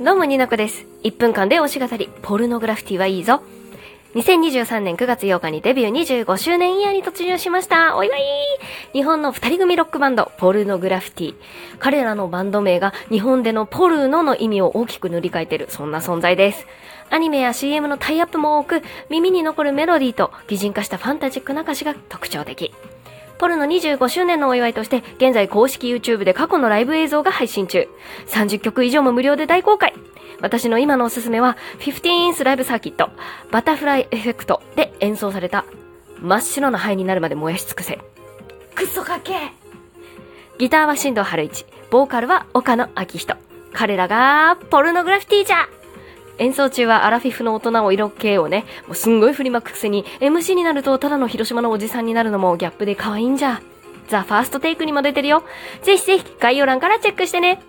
どうも、ニナコです。1分間で推し語り、ポルノグラフィティはいいぞ。2023年9月8日にデビュー25周年イヤーに突入しました。お祝い日本の二人組ロックバンド、ポルノグラフィティ。彼らのバンド名が日本でのポルノの意味を大きく塗り替えてる、そんな存在です。アニメや CM のタイアップも多く、耳に残るメロディーと擬人化したファンタジックな歌詞が特徴的。ポルノ25周年のお祝いとして、現在公式 YouTube で過去のライブ映像が配信中。30曲以上も無料で大公開。私の今のおすすめは、15th ライブサーキット、バタフライエフェクトで演奏された、真っ白な灰になるまで燃やし尽くせ。クソかけギターは新藤春一、ボーカルは岡野明人。彼らが、ポルノグラフィティじゃ演奏中はアラフィフの大人を色気をね、もうすんごい振りまくくせに、MC になるとただの広島のおじさんになるのもギャップで可愛いんじゃ。ザ・ファーストテイクにも出てるよ。ぜひぜひ概要欄からチェックしてね。